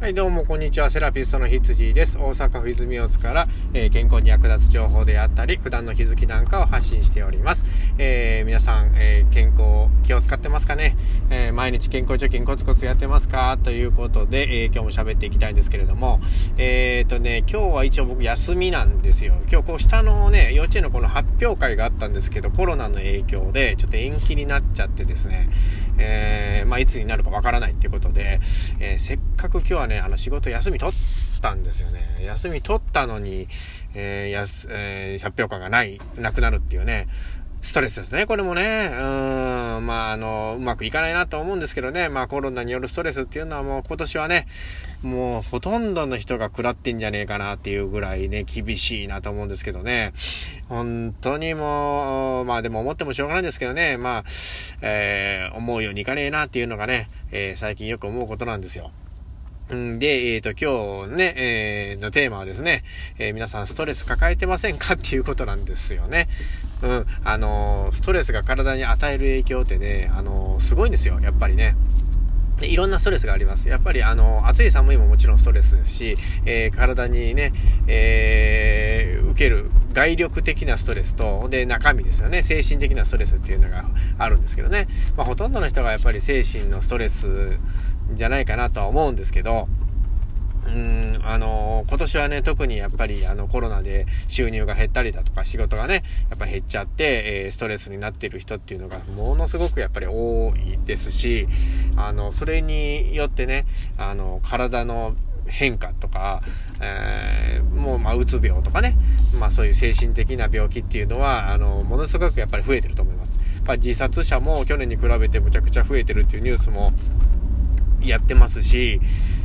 はい、どうも、こんにちは。セラピストのひつじです。大阪府泉大津から、えー、健康に役立つ情報であったり、普段の気づきなんかを発信しております。えー、皆さん、えー、健康、気を使ってますかね？え毎日健康貯金コツコツやってますか？ということで、え今日も喋っていきたいんですけれども、えっとね、今日は一応僕休みなんですよ。今日こう下のね、幼稚園のこの発表会があったんですけど、コロナの影響で、ちょっと延期になっちゃってですね、えまあ、いつになるかわからないっていうことで、えせっかく今日はね、あの仕事休み取ったんですよね。休み取ったのに、えー、やす、えー、発表会がない、なくなるっていうね。ストレスですね、これもね。うん、まあ、あの、うまくいかないなと思うんですけどね。まあ、コロナによるストレスっていうのはもう今年はね、もうほとんどの人が食らってんじゃねえかなっていうぐらいね、厳しいなと思うんですけどね。本当にもう、まあでも思ってもしょうがないんですけどね。まあ、えー、思うようにいかねえなっていうのがね、えー、最近よく思うことなんですよ。で、えっ、ー、と、今日ね、えー、のテーマはですね、えー、皆さんストレス抱えてませんかっていうことなんですよね。うん、あのストレスが体に与える影響ってね、あのすごいんですよ、やっぱりね。いろんなストレスがあります。やっぱりあの、暑い寒いももちろんストレスですし、えー、体にね、えー、受ける外力的なストレスと、で、中身ですよね。精神的なストレスっていうのがあるんですけどね。まあ、ほとんどの人がやっぱり精神のストレスじゃないかなとは思うんですけど、うん、あのー、今年はね、特にやっぱりあのコロナで収入が減ったりだとか仕事がね、やっぱ減っちゃって、えー、ストレスになっている人っていうのがものすごくやっぱり多いですし、あの、それによってね、あの、体の変化とか、えー、もう、まあ、うつ病とかね、まあ、そういう精神的な病気っていうのは、あの、ものすごくやっぱり増えてると思います。やっぱ自殺者も去年に比べてむちゃくちゃ増えてるっていうニュースもやってますし、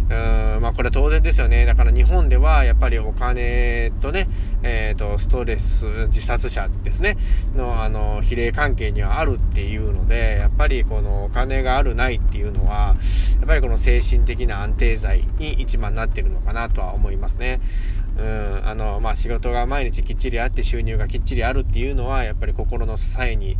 うん、まあこれは当然ですよね。だから日本ではやっぱりお金とね、えっ、ー、と、ストレス、自殺者ですね、のあの、比例関係にはあるっていうので、やっぱりこのお金があるないっていうのは、やっぱりこの精神的な安定剤に一番なってるのかなとは思いますね。うん、あの、まあ、仕事が毎日きっちりあって収入がきっちりあるっていうのは、やっぱり心の支えに、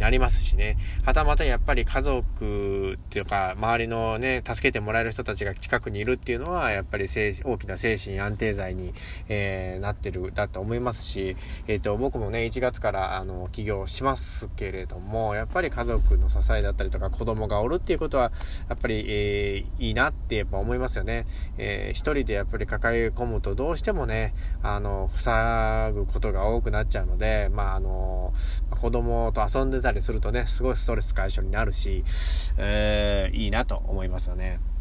なりますしね。はたまたやっぱり家族っていうか、周りのね、助けてもらえる人たちが近くにいるっていうのは、やっぱり大きな精神安定剤に、えー、なってる、だと思いますし、えっ、ー、と、僕もね、1月から、あの、起業しますけれども、やっぱり家族の支えだったりとか、子供がおるっていうことは、やっぱり、えー、いいなってやっぱ思いますよね。えー、一人でやっぱり抱え込むとどうしてもね、あの、塞ぐことが多くなっちゃうので、まあ、あの、子供と遊んでたりするとね、すごいストレス解消になるし、えー、いいなと思いますよね。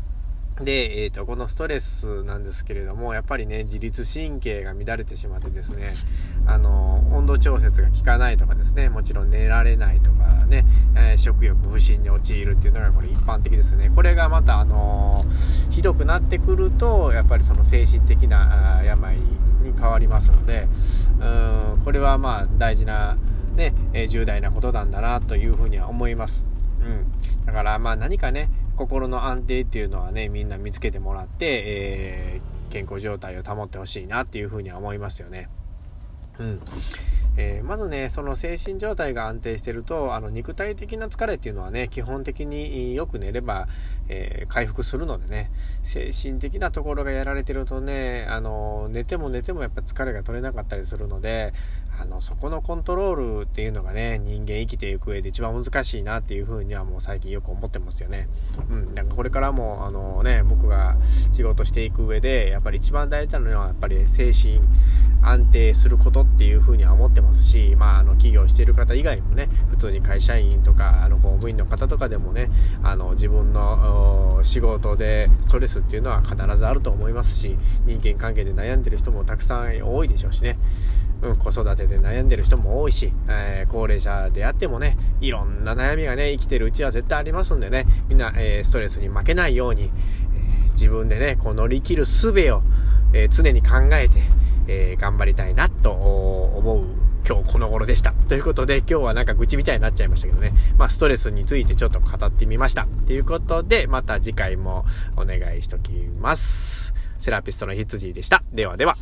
で、えっ、ー、と、このストレスなんですけれども、やっぱりね、自律神経が乱れてしまってですね、あの、温度調節が効かないとかですね、もちろん寝られないとかね、えー、食欲不振に陥るっていうのがこれ一般的ですね。これがまた、あのひどくなってくると、やっぱりその精神的な病に変わりますので、うーん、これはまあ大事な、ね、え、重大なことなんだなというふうには思います。うん。だからまあ何かね、心の安定っていうのはね、みんな見つけてもらって、えー、健康状態を保ってほしいなっていうふうには思いますよね。うん。えー、まずね、その精神状態が安定してると、あの、肉体的な疲れっていうのはね、基本的によく寝れば、えー、回復するのでね、精神的なところがやられてるとね、あの、寝ても寝てもやっぱ疲れが取れなかったりするので、あの、そこのコントロールっていうのがね、人間生きていく上で一番難しいなっていうふうにはもう最近よく思ってますよね。うん。なんかこれからも、あのね、僕が仕事していく上で、やっぱり一番大事なのは、やっぱり精神安定することっていうふうには思ってますし、まあ、あの、企業してる方以外もね、普通に会社員とか、あの、公務員の方とかでもね、あの、自分の仕事でストレスっていうのは必ずあると思いますし、人間関係で悩んでる人もたくさん多いでしょうしね。うん、子育てで悩んでる人も多いし、えー、高齢者であってもね、いろんな悩みがね、生きてるうちは絶対ありますんでね、みんな、えー、ストレスに負けないように、えー、自分でね、こう乗り切る術を、え常に考えて、え頑張りたいなと思う今日この頃でした。ということで今日はなんか愚痴みたいになっちゃいましたけどね。まあストレスについてちょっと語ってみました。ということでまた次回もお願いしときます。セラピストの羊でした。ではでは。